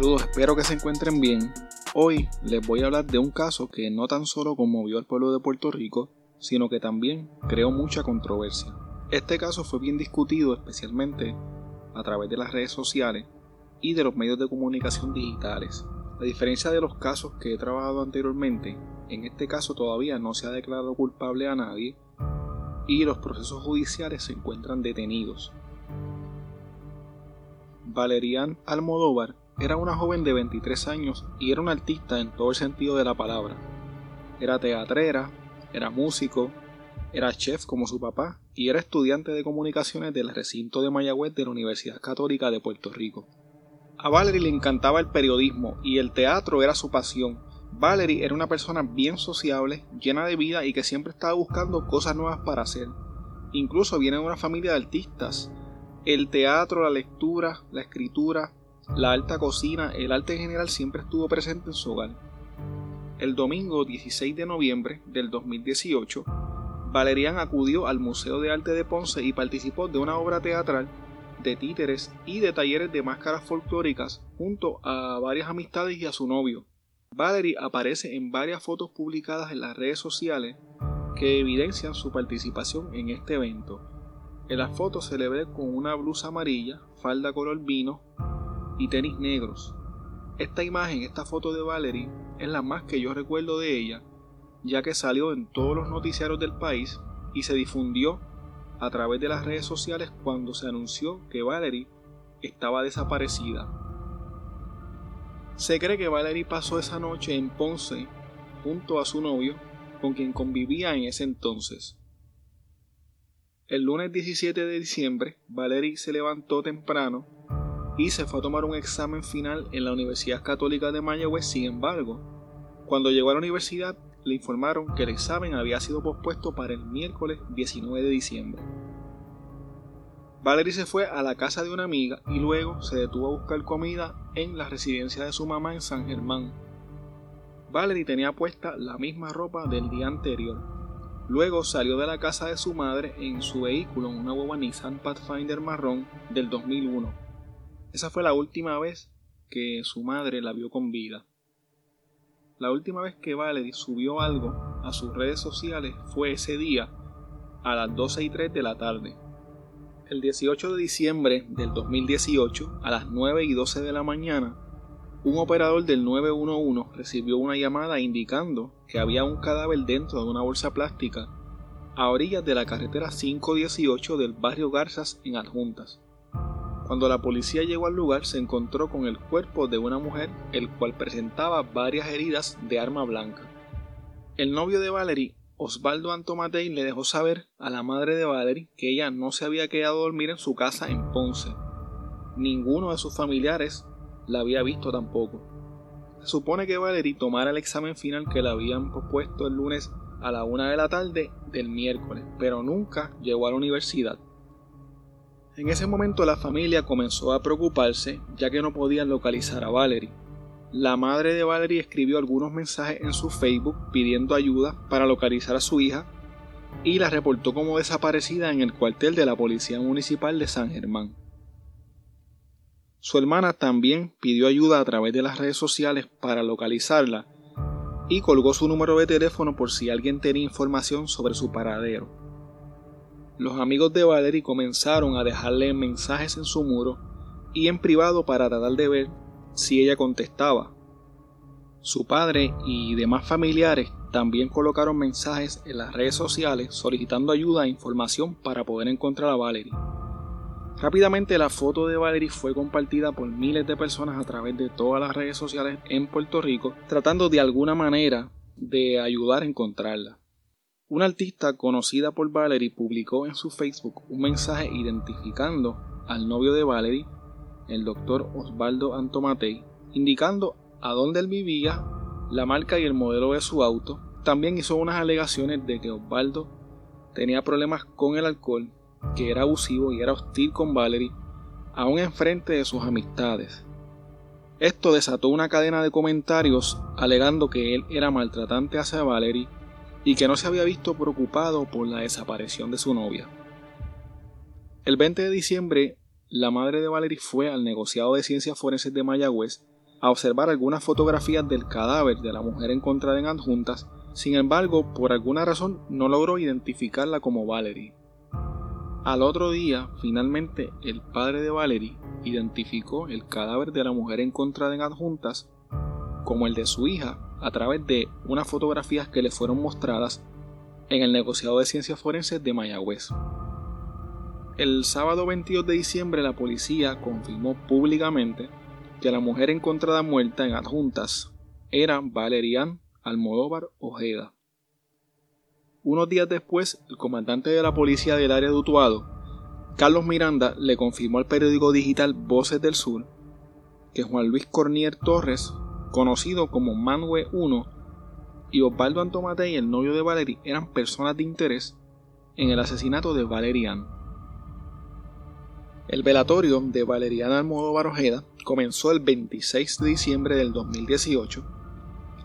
Saludos, espero que se encuentren bien. Hoy les voy a hablar de un caso que no tan solo conmovió al pueblo de Puerto Rico, sino que también creó mucha controversia. Este caso fue bien discutido especialmente a través de las redes sociales y de los medios de comunicación digitales. A diferencia de los casos que he trabajado anteriormente, en este caso todavía no se ha declarado culpable a nadie y los procesos judiciales se encuentran detenidos. Valerian Almodóvar era una joven de 23 años y era una artista en todo el sentido de la palabra. Era teatrera, era músico, era chef como su papá y era estudiante de comunicaciones del recinto de Mayagüez de la Universidad Católica de Puerto Rico. A Valerie le encantaba el periodismo y el teatro era su pasión. Valerie era una persona bien sociable, llena de vida y que siempre estaba buscando cosas nuevas para hacer. Incluso viene de una familia de artistas. El teatro, la lectura, la escritura, la alta cocina, el arte en general siempre estuvo presente en su hogar. El domingo 16 de noviembre del 2018, Valerian acudió al Museo de Arte de Ponce y participó de una obra teatral de títeres y de talleres de máscaras folclóricas junto a varias amistades y a su novio. Valerie aparece en varias fotos publicadas en las redes sociales que evidencian su participación en este evento. En las fotos se le con una blusa amarilla, falda color vino y tenis negros. Esta imagen, esta foto de Valerie, es la más que yo recuerdo de ella ya que salió en todos los noticiarios del país y se difundió a través de las redes sociales cuando se anunció que Valerie estaba desaparecida. Se cree que Valerie pasó esa noche en Ponce junto a su novio, con quien convivía en ese entonces. El lunes 17 de diciembre, Valerie se levantó temprano y se fue a tomar un examen final en la Universidad Católica de Mayagüez. Sin embargo, cuando llegó a la universidad le informaron que el examen había sido pospuesto para el miércoles 19 de diciembre. Valerie se fue a la casa de una amiga y luego se detuvo a buscar comida en la residencia de su mamá en San Germán. Valerie tenía puesta la misma ropa del día anterior. Luego salió de la casa de su madre en su vehículo, en una boba Nissan Pathfinder marrón del 2001. Esa fue la última vez que su madre la vio con vida. La última vez que Valerie subió algo a sus redes sociales fue ese día a las 12 y 3 de la tarde. El 18 de diciembre del 2018, a las 9 y 12 de la mañana, un operador del 911 recibió una llamada indicando que había un cadáver dentro de una bolsa plástica a orillas de la carretera 518 del barrio Garzas en Adjuntas. Cuando la policía llegó al lugar se encontró con el cuerpo de una mujer el cual presentaba varias heridas de arma blanca. El novio de Valerie, Osvaldo Antomatei, le dejó saber a la madre de Valerie que ella no se había quedado a dormir en su casa en Ponce. Ninguno de sus familiares la había visto tampoco. Se supone que Valerie tomara el examen final que le habían propuesto el lunes a la una de la tarde del miércoles, pero nunca llegó a la universidad. En ese momento la familia comenzó a preocuparse ya que no podían localizar a Valerie. La madre de Valerie escribió algunos mensajes en su Facebook pidiendo ayuda para localizar a su hija y la reportó como desaparecida en el cuartel de la Policía Municipal de San Germán. Su hermana también pidió ayuda a través de las redes sociales para localizarla y colgó su número de teléfono por si alguien tenía información sobre su paradero. Los amigos de Valerie comenzaron a dejarle mensajes en su muro y en privado para tratar de ver si ella contestaba. Su padre y demás familiares también colocaron mensajes en las redes sociales solicitando ayuda e información para poder encontrar a Valerie. Rápidamente la foto de Valerie fue compartida por miles de personas a través de todas las redes sociales en Puerto Rico, tratando de alguna manera de ayudar a encontrarla. Una artista conocida por Valerie publicó en su Facebook un mensaje identificando al novio de Valerie, el doctor Osvaldo Antomatei, indicando a dónde él vivía, la marca y el modelo de su auto. También hizo unas alegaciones de que Osvaldo tenía problemas con el alcohol, que era abusivo y era hostil con Valerie, aún enfrente de sus amistades. Esto desató una cadena de comentarios alegando que él era maltratante hacia Valerie y que no se había visto preocupado por la desaparición de su novia. El 20 de diciembre, la madre de Valerie fue al negociado de ciencias forenses de Mayagüez a observar algunas fotografías del cadáver de la mujer encontrada en adjuntas, sin embargo, por alguna razón no logró identificarla como Valerie. Al otro día, finalmente, el padre de Valerie identificó el cadáver de la mujer encontrada en adjuntas como el de su hija a través de unas fotografías que le fueron mostradas en el negociado de ciencias forenses de Mayagüez. El sábado 22 de diciembre la policía confirmó públicamente que la mujer encontrada muerta en adjuntas era Valerian Almodóvar Ojeda. Unos días después, el comandante de la policía del área de Utuado, Carlos Miranda, le confirmó al periódico digital Voces del Sur que Juan Luis Cornier Torres, conocido como Manwe 1, y Osvaldo Antomatei, el novio de Valerie, eran personas de interés en el asesinato de Valerian. El velatorio de Valeriana Almodóvar Ojeda comenzó el 26 de diciembre del 2018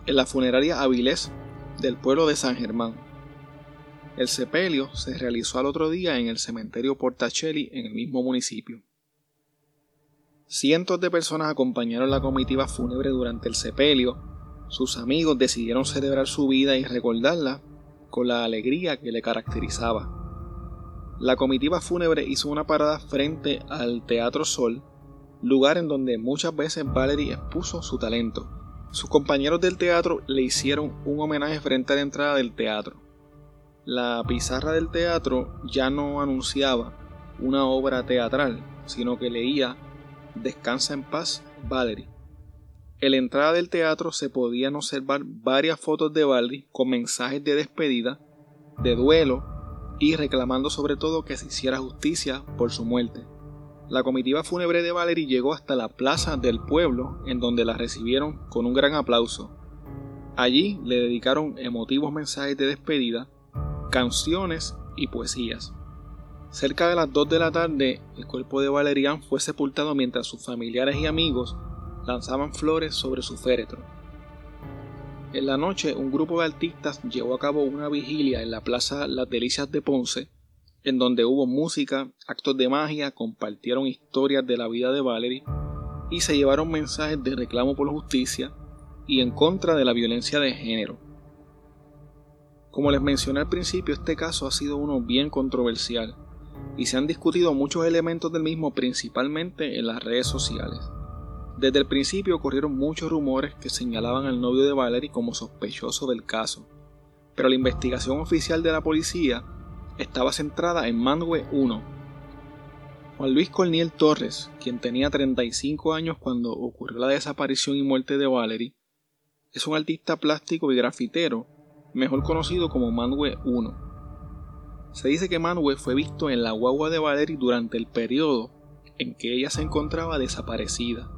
en la funeraria Avilés del pueblo de San Germán. El sepelio se realizó al otro día en el cementerio Portacelli en el mismo municipio. Cientos de personas acompañaron la comitiva fúnebre durante el sepelio. Sus amigos decidieron celebrar su vida y recordarla con la alegría que le caracterizaba. La comitiva fúnebre hizo una parada frente al Teatro Sol, lugar en donde muchas veces Valerie expuso su talento. Sus compañeros del teatro le hicieron un homenaje frente a la entrada del teatro. La pizarra del teatro ya no anunciaba una obra teatral, sino que leía Descansa en paz, Valerie. En la entrada del teatro se podían observar varias fotos de Valerie con mensajes de despedida, de duelo y reclamando sobre todo que se hiciera justicia por su muerte. La comitiva fúnebre de Valerie llegó hasta la plaza del pueblo, en donde la recibieron con un gran aplauso. Allí le dedicaron emotivos mensajes de despedida, canciones y poesías. Cerca de las 2 de la tarde, el cuerpo de Valerian fue sepultado mientras sus familiares y amigos lanzaban flores sobre su féretro. En la noche, un grupo de artistas llevó a cabo una vigilia en la Plaza Las Delicias de Ponce, en donde hubo música, actos de magia, compartieron historias de la vida de Valerie y se llevaron mensajes de reclamo por justicia y en contra de la violencia de género. Como les mencioné al principio, este caso ha sido uno bien controversial y se han discutido muchos elementos del mismo principalmente en las redes sociales. Desde el principio ocurrieron muchos rumores que señalaban al novio de Valerie como sospechoso del caso, pero la investigación oficial de la policía estaba centrada en Manwe 1. Juan Luis Corniel Torres, quien tenía 35 años cuando ocurrió la desaparición y muerte de Valerie, es un artista plástico y grafitero, mejor conocido como Manwe 1. Se dice que Manwe fue visto en la guagua de Valerie durante el periodo en que ella se encontraba desaparecida.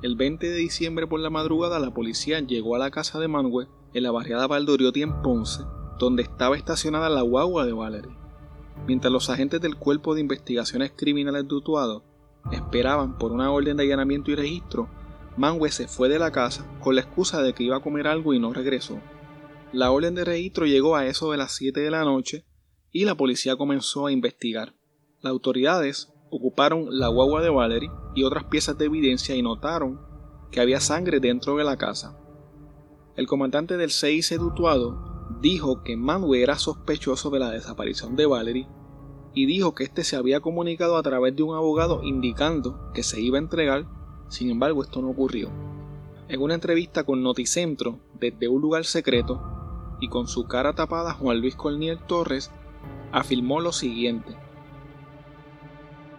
El 20 de diciembre por la madrugada la policía llegó a la casa de Manwe en la barriada Valdoriotti en Ponce, donde estaba estacionada la guagua de Valerie. Mientras los agentes del Cuerpo de Investigaciones Criminales de Utuado esperaban por una orden de allanamiento y registro, Manwe se fue de la casa con la excusa de que iba a comer algo y no regresó. La orden de registro llegó a eso de las 7 de la noche y la policía comenzó a investigar. Las autoridades ocuparon la guagua de Valerie y otras piezas de evidencia y notaron que había sangre dentro de la casa. El comandante del CIC Dutuado dijo que Manuel era sospechoso de la desaparición de Valerie y dijo que éste se había comunicado a través de un abogado indicando que se iba a entregar, sin embargo esto no ocurrió. En una entrevista con Noticentro desde un lugar secreto y con su cara tapada, Juan Luis Corniel Torres afirmó lo siguiente.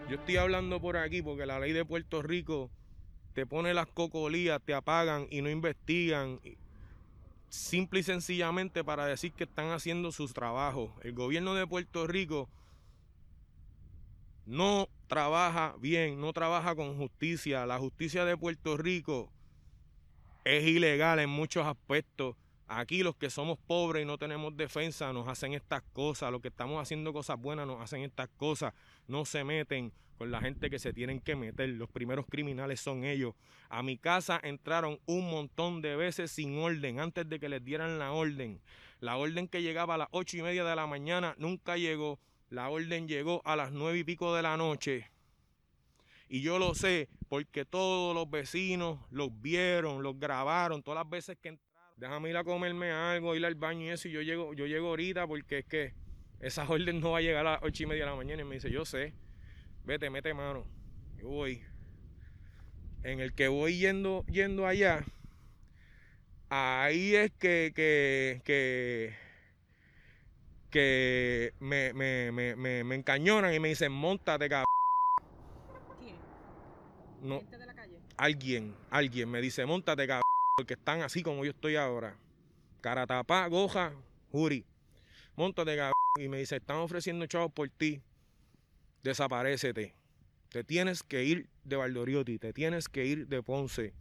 Yo estoy hablando por aquí porque la ley de Puerto Rico te pone las cocolías, te apagan y no investigan. Simple y sencillamente para decir que están haciendo su trabajo. El gobierno de Puerto Rico no trabaja bien, no trabaja con justicia. La justicia de Puerto Rico es ilegal en muchos aspectos. Aquí los que somos pobres y no tenemos defensa nos hacen estas cosas, los que estamos haciendo cosas buenas nos hacen estas cosas, no se meten con la gente que se tienen que meter, los primeros criminales son ellos. A mi casa entraron un montón de veces sin orden, antes de que les dieran la orden. La orden que llegaba a las ocho y media de la mañana nunca llegó, la orden llegó a las nueve y pico de la noche Y yo lo sé porque todos los vecinos los vieron, los grabaron, todas las veces que. Déjame ir a comerme algo, ir al baño y eso. Y yo llego, yo llego ahorita porque es que esa orden no va a llegar a las ocho y media de la mañana. Y me dice, yo sé, vete, mete mano. Yo voy. En el que voy yendo, yendo allá, ahí es que, que, que, que me, me, me, me, me encañonan y me dicen, montate, cabrón. No, de la calle? alguien, alguien me dice, montate, cabrón, porque están así como yo estoy ahora. Cara tapa, goja, juri. Montate, cabrón. Y me dice, están ofreciendo chavos por ti. Desaparécete. Te tienes que ir de Valdoriotti, te tienes que ir de Ponce.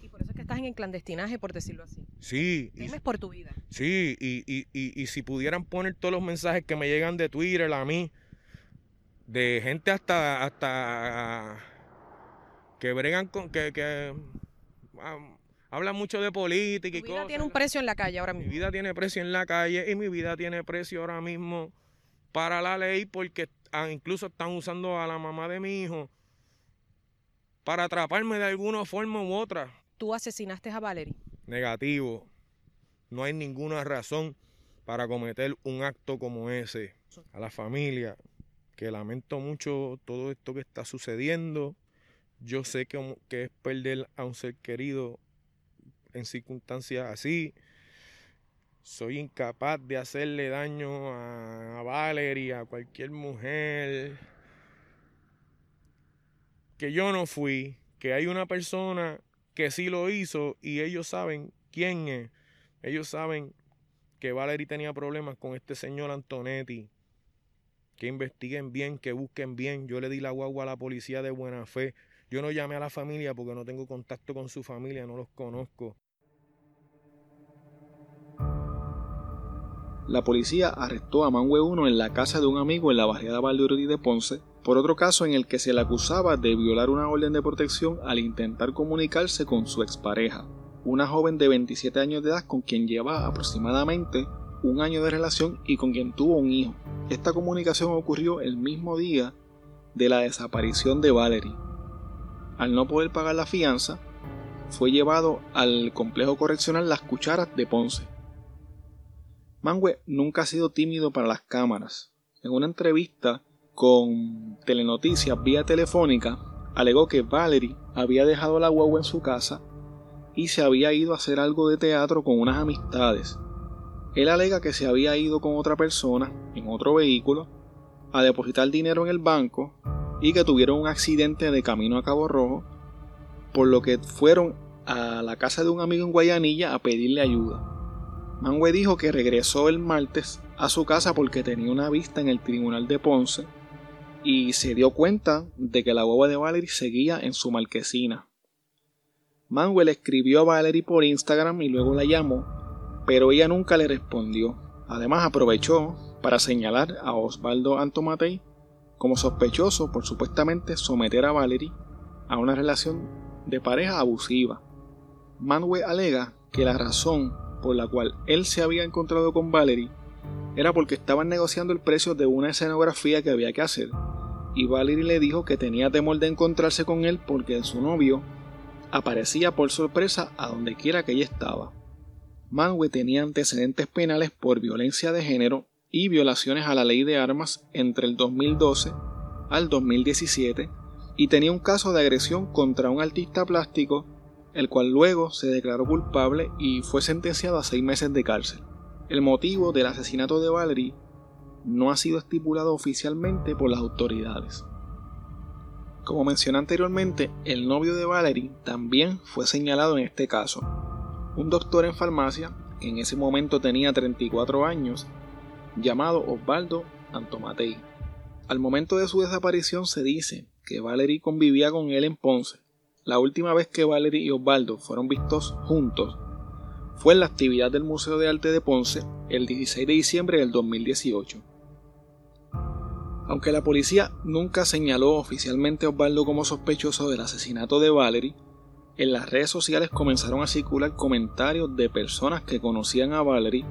Y por eso es que estás en el clandestinaje, por decirlo así. Sí, y, Temes por tu vida. sí, y, y, y, y si pudieran poner todos los mensajes que me llegan de Twitter a mí, de gente hasta, hasta que bregan con, que, que hablan mucho de política y Tu vida cosas. tiene un precio en la calle ahora Mi mismo. vida tiene precio en la calle y mi vida tiene precio ahora mismo para la ley porque ah, incluso están usando a la mamá de mi hijo para atraparme de alguna forma u otra. Tú asesinaste a Valerie. Negativo. No hay ninguna razón para cometer un acto como ese. A la familia, que lamento mucho todo esto que está sucediendo. Yo sé que, que es perder a un ser querido en circunstancias así. Soy incapaz de hacerle daño a, Valerie, a cualquier mujer. Que yo no fui, que hay una persona que sí lo hizo y ellos saben quién es. Ellos saben que Valerie tenía problemas con este señor Antonetti. Que investiguen bien, que busquen bien. Yo le di la guagua a la policía de buena fe. Yo no llamé a la familia porque no tengo contacto con su familia, no los conozco. La policía arrestó a Mangue 1 en la casa de un amigo en la barriada Valdeoriotti de Ponce por otro caso en el que se le acusaba de violar una orden de protección al intentar comunicarse con su expareja, una joven de 27 años de edad con quien lleva aproximadamente un año de relación y con quien tuvo un hijo. Esta comunicación ocurrió el mismo día de la desaparición de Valerie. Al no poder pagar la fianza, fue llevado al complejo correccional Las Cucharas de Ponce. Mangue nunca ha sido tímido para las cámaras. En una entrevista con Telenoticias vía telefónica, alegó que Valerie había dejado la guagua en su casa y se había ido a hacer algo de teatro con unas amistades. Él alega que se había ido con otra persona en otro vehículo a depositar dinero en el banco y que tuvieron un accidente de camino a Cabo Rojo, por lo que fueron a la casa de un amigo en Guayanilla a pedirle ayuda. Mangue dijo que regresó el martes a su casa porque tenía una vista en el tribunal de Ponce y se dio cuenta de que la guagua de Valerie seguía en su marquesina. Manuel escribió a Valerie por Instagram y luego la llamó, pero ella nunca le respondió. Además aprovechó para señalar a Osvaldo Antomatei como sospechoso por supuestamente someter a Valerie a una relación de pareja abusiva. Manuel alega que la razón por la cual él se había encontrado con Valerie era porque estaban negociando el precio de una escenografía que había que hacer, y Valerie le dijo que tenía temor de encontrarse con él porque su novio aparecía por sorpresa a donde quiera que ella estaba. Manwe tenía antecedentes penales por violencia de género y violaciones a la ley de armas entre el 2012 al 2017 y tenía un caso de agresión contra un artista plástico, el cual luego se declaró culpable y fue sentenciado a seis meses de cárcel. El motivo del asesinato de Valerie no ha sido estipulado oficialmente por las autoridades. Como mencioné anteriormente, el novio de Valerie también fue señalado en este caso. Un doctor en farmacia, que en ese momento tenía 34 años, llamado Osvaldo Antomatei. Al momento de su desaparición se dice que Valerie convivía con él en Ponce. La última vez que Valerie y Osvaldo fueron vistos juntos fue en la actividad del Museo de Arte de Ponce el 16 de diciembre del 2018. Aunque la policía nunca señaló oficialmente a Osvaldo como sospechoso del asesinato de Valerie, en las redes sociales comenzaron a circular comentarios de personas que conocían a Valerie,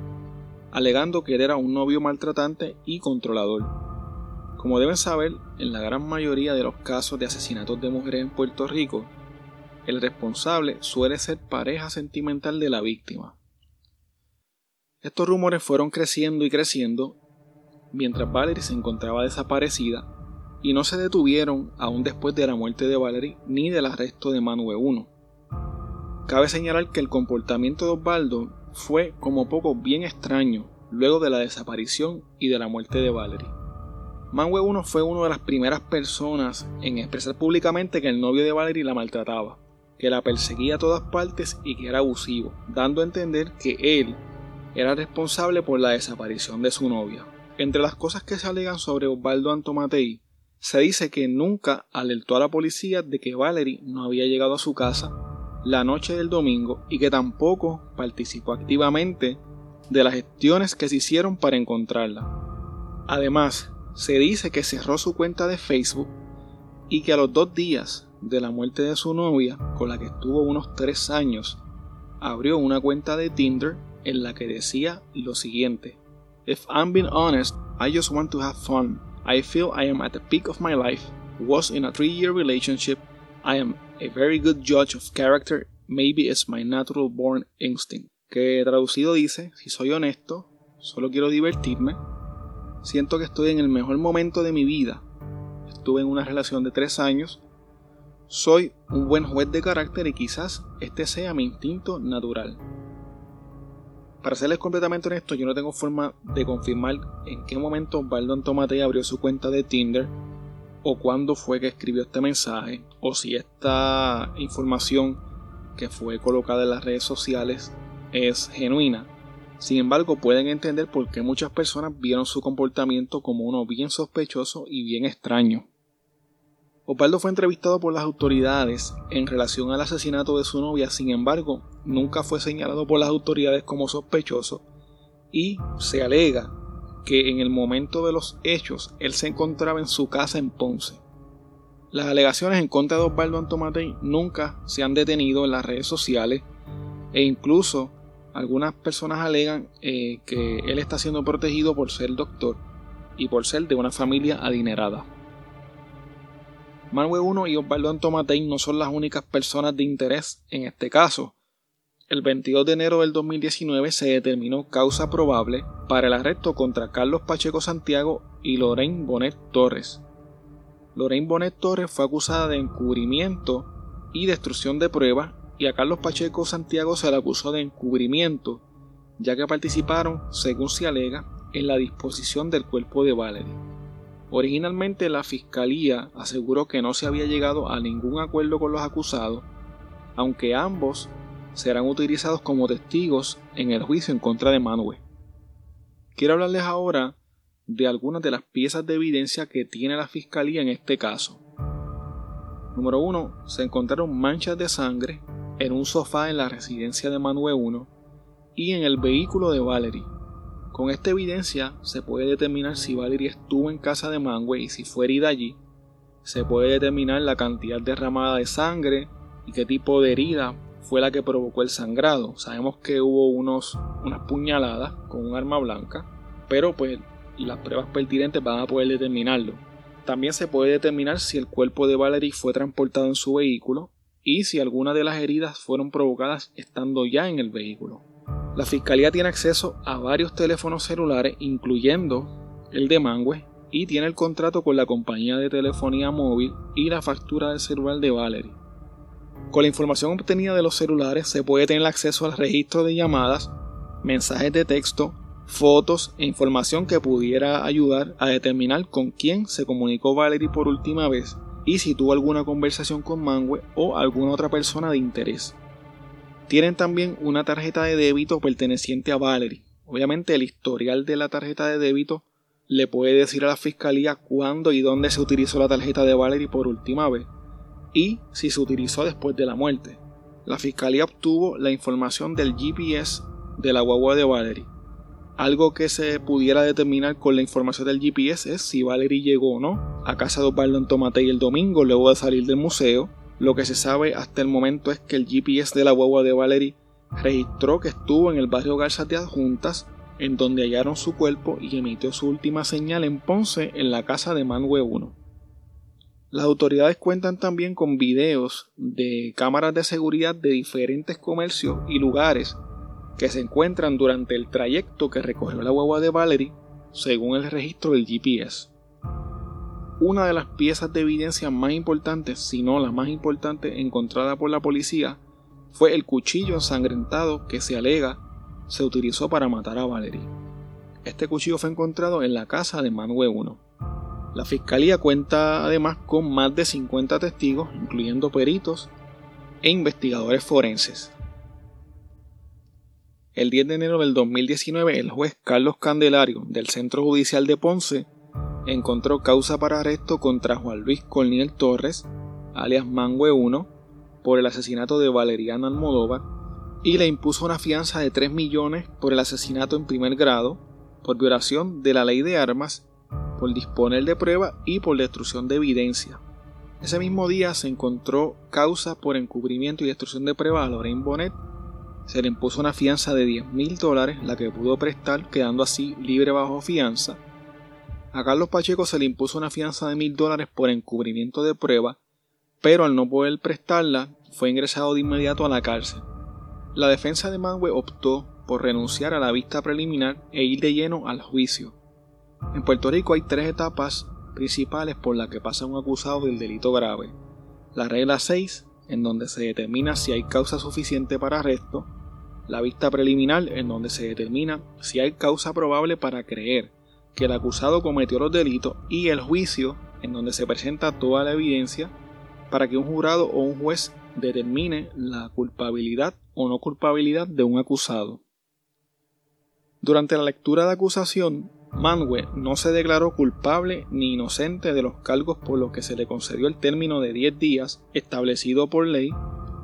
alegando que él era un novio maltratante y controlador. Como deben saber, en la gran mayoría de los casos de asesinatos de mujeres en Puerto Rico, el responsable suele ser pareja sentimental de la víctima. Estos rumores fueron creciendo y creciendo mientras Valerie se encontraba desaparecida y no se detuvieron aún después de la muerte de Valerie ni del arresto de Manuel 1. Cabe señalar que el comportamiento de Osvaldo fue como poco bien extraño luego de la desaparición y de la muerte de Valerie. Manuel 1 fue una de las primeras personas en expresar públicamente que el novio de Valerie la maltrataba, que la perseguía a todas partes y que era abusivo, dando a entender que él era responsable por la desaparición de su novia. Entre las cosas que se alegan sobre Osvaldo Antomatei, se dice que nunca alertó a la policía de que Valerie no había llegado a su casa la noche del domingo y que tampoco participó activamente de las gestiones que se hicieron para encontrarla. Además, se dice que cerró su cuenta de Facebook y que a los dos días de la muerte de su novia, con la que estuvo unos tres años, abrió una cuenta de Tinder en la que decía lo siguiente: If I'm being honest, I just want to have fun. I feel I am at the peak of my life. Was in a three-year relationship. I am a very good judge of character. Maybe it's my natural born instinct. Que traducido dice, si soy honesto, solo quiero divertirme Siento que estoy en el mejor momento de mi vida. Estuve en una relación de tres años. Soy un buen juez de carácter y quizás este sea mi instinto natural. Para serles completamente honesto, yo no tengo forma de confirmar en qué momento Osvaldo Antomate abrió su cuenta de Tinder o cuándo fue que escribió este mensaje o si esta información que fue colocada en las redes sociales es genuina. Sin embargo, pueden entender por qué muchas personas vieron su comportamiento como uno bien sospechoso y bien extraño. Osvaldo fue entrevistado por las autoridades en relación al asesinato de su novia, sin embargo, nunca fue señalado por las autoridades como sospechoso y se alega que en el momento de los hechos él se encontraba en su casa en Ponce. Las alegaciones en contra de Osvaldo Antomatei nunca se han detenido en las redes sociales e incluso algunas personas alegan eh, que él está siendo protegido por ser doctor y por ser de una familia adinerada. Manuel 1 y Osvaldo Antomatei no son las únicas personas de interés en este caso. El 22 de enero del 2019 se determinó causa probable para el arresto contra Carlos Pacheco Santiago y Lorraine Bonet Torres. Lorraine Bonet Torres fue acusada de encubrimiento y destrucción de pruebas y a Carlos Pacheco Santiago se le acusó de encubrimiento, ya que participaron, según se alega, en la disposición del cuerpo de Valerie. Originalmente la fiscalía aseguró que no se había llegado a ningún acuerdo con los acusados, aunque ambos serán utilizados como testigos en el juicio en contra de Manuel. Quiero hablarles ahora de algunas de las piezas de evidencia que tiene la fiscalía en este caso. Número 1. Se encontraron manchas de sangre en un sofá en la residencia de Manuel 1 y en el vehículo de Valerie. Con esta evidencia se puede determinar si Valerie estuvo en casa de Manuel y si fue herida allí. Se puede determinar la cantidad derramada de sangre y qué tipo de herida fue la que provocó el sangrado. Sabemos que hubo unos, unas puñaladas con un arma blanca, pero pues las pruebas pertinentes van a poder determinarlo. También se puede determinar si el cuerpo de Valerie fue transportado en su vehículo y si algunas de las heridas fueron provocadas estando ya en el vehículo. La Fiscalía tiene acceso a varios teléfonos celulares, incluyendo el de Mangue, y tiene el contrato con la compañía de telefonía móvil y la factura del celular de Valerie. Con la información obtenida de los celulares se puede tener acceso al registro de llamadas, mensajes de texto, fotos e información que pudiera ayudar a determinar con quién se comunicó Valerie por última vez y si tuvo alguna conversación con Mangue o alguna otra persona de interés. Tienen también una tarjeta de débito perteneciente a Valerie. Obviamente el historial de la tarjeta de débito le puede decir a la fiscalía cuándo y dónde se utilizó la tarjeta de Valerie por última vez y si se utilizó después de la muerte. La fiscalía obtuvo la información del GPS de la guagua de Valerie algo que se pudiera determinar con la información del GPS es si Valerie llegó o no a casa de Osvaldo Tomatei el domingo luego de salir del museo. Lo que se sabe hasta el momento es que el GPS de la guagua de Valerie registró que estuvo en el barrio Garza de Adjuntas en donde hallaron su cuerpo y emitió su última señal en Ponce en la casa de Mangue 1. Las autoridades cuentan también con videos de cámaras de seguridad de diferentes comercios y lugares que se encuentran durante el trayecto que recogió la hueva de Valerie según el registro del GPS. Una de las piezas de evidencia más importantes, si no la más importante encontrada por la policía, fue el cuchillo ensangrentado que se alega se utilizó para matar a Valerie. Este cuchillo fue encontrado en la casa de Manuel 1. La fiscalía cuenta además con más de 50 testigos, incluyendo peritos e investigadores forenses. El 10 de enero del 2019, el juez Carlos Candelario del Centro Judicial de Ponce encontró causa para arresto contra Juan Luis Corniel Torres, alias Mangue 1, por el asesinato de Valeriano Almodóvar y le impuso una fianza de 3 millones por el asesinato en primer grado, por violación de la ley de armas por disponer de prueba y por destrucción de evidencia. Ese mismo día se encontró causa por encubrimiento y destrucción de prueba a Lorraine Bonnet. Se le impuso una fianza de 10 mil dólares, la que pudo prestar, quedando así libre bajo fianza. A Carlos Pacheco se le impuso una fianza de mil dólares por encubrimiento de prueba, pero al no poder prestarla, fue ingresado de inmediato a la cárcel. La defensa de Mangue optó por renunciar a la vista preliminar e ir de lleno al juicio. En Puerto Rico hay tres etapas principales por las que pasa un acusado del delito grave. La regla 6, en donde se determina si hay causa suficiente para arresto. La vista preliminar, en donde se determina si hay causa probable para creer que el acusado cometió los delitos. Y el juicio, en donde se presenta toda la evidencia para que un jurado o un juez determine la culpabilidad o no culpabilidad de un acusado. Durante la lectura de acusación, Manwe no se declaró culpable ni inocente de los cargos por los que se le concedió el término de 10 días establecido por ley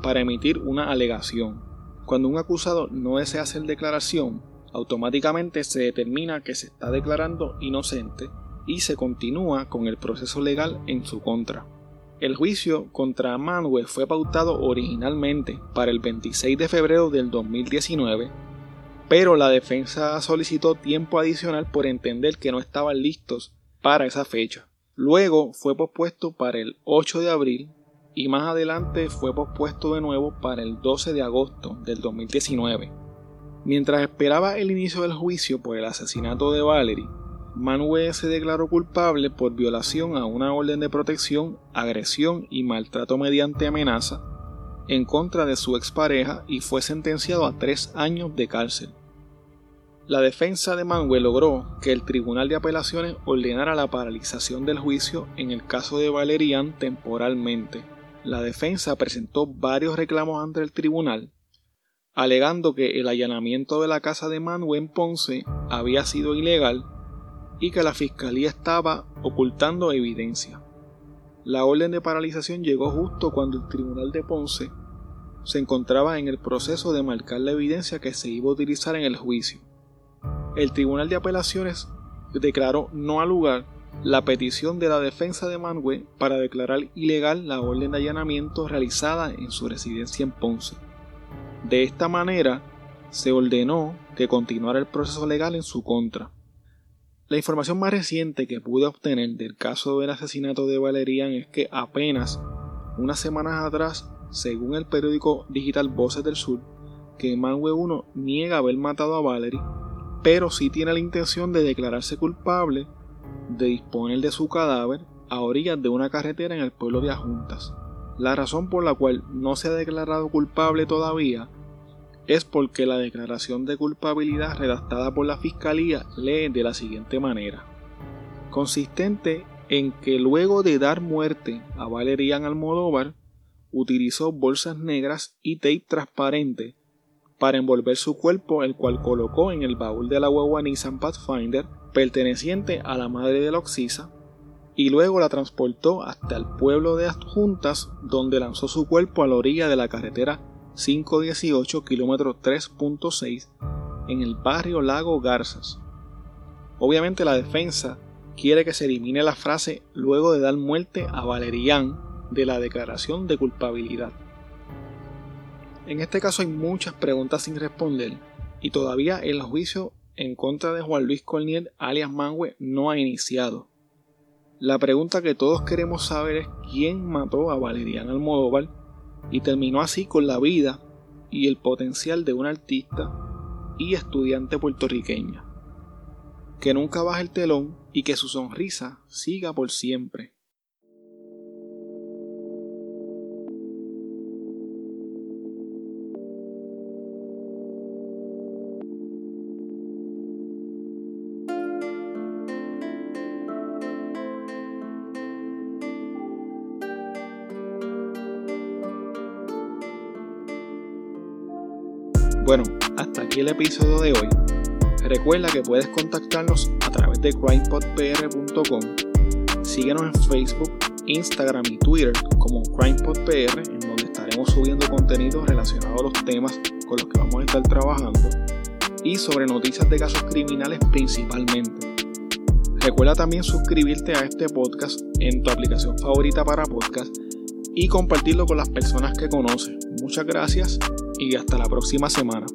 para emitir una alegación. Cuando un acusado no desea hacer declaración, automáticamente se determina que se está declarando inocente y se continúa con el proceso legal en su contra. El juicio contra Manwe fue pautado originalmente para el 26 de febrero del 2019 pero la defensa solicitó tiempo adicional por entender que no estaban listos para esa fecha. Luego fue pospuesto para el 8 de abril y más adelante fue pospuesto de nuevo para el 12 de agosto del 2019. Mientras esperaba el inicio del juicio por el asesinato de Valerie, Manuel se declaró culpable por violación a una orden de protección, agresión y maltrato mediante amenaza en contra de su expareja y fue sentenciado a tres años de cárcel. La defensa de Manuel logró que el Tribunal de Apelaciones ordenara la paralización del juicio en el caso de Valerian temporalmente. La defensa presentó varios reclamos ante el tribunal, alegando que el allanamiento de la casa de Manuel Ponce había sido ilegal y que la fiscalía estaba ocultando evidencia. La orden de paralización llegó justo cuando el tribunal de Ponce se encontraba en el proceso de marcar la evidencia que se iba a utilizar en el juicio el Tribunal de Apelaciones declaró no al lugar la petición de la defensa de Mangue para declarar ilegal la orden de allanamiento realizada en su residencia en Ponce. De esta manera, se ordenó que continuara el proceso legal en su contra. La información más reciente que pude obtener del caso del asesinato de Valerian es que apenas unas semanas atrás, según el periódico digital Voces del Sur, que Mangue 1 niega haber matado a Valerie pero sí tiene la intención de declararse culpable de disponer de su cadáver a orillas de una carretera en el pueblo de Ajuntas. La razón por la cual no se ha declarado culpable todavía es porque la declaración de culpabilidad redactada por la Fiscalía lee de la siguiente manera. Consistente en que luego de dar muerte a Valerian Almodóvar, utilizó bolsas negras y tape transparente para envolver su cuerpo, el cual colocó en el baúl de la hueva Nissan Pathfinder perteneciente a la madre de la Oxisa, y luego la transportó hasta el pueblo de Adjuntas, donde lanzó su cuerpo a la orilla de la carretera 518 km 3.6 en el barrio Lago Garzas. Obviamente la defensa quiere que se elimine la frase luego de dar muerte a Valerian de la declaración de culpabilidad. En este caso hay muchas preguntas sin responder y todavía el juicio en contra de Juan Luis Corniel alias Mangue no ha iniciado. La pregunta que todos queremos saber es quién mató a Valerian Almodóvar y terminó así con la vida y el potencial de una artista y estudiante puertorriqueña. Que nunca baje el telón y que su sonrisa siga por siempre. Aquí el episodio de hoy. Recuerda que puedes contactarnos a través de crimepodpr.com. Síguenos en Facebook, Instagram y Twitter como CrimePodPR, en donde estaremos subiendo contenido relacionado a los temas con los que vamos a estar trabajando y sobre noticias de casos criminales principalmente. Recuerda también suscribirte a este podcast en tu aplicación favorita para podcast y compartirlo con las personas que conoces. Muchas gracias y hasta la próxima semana.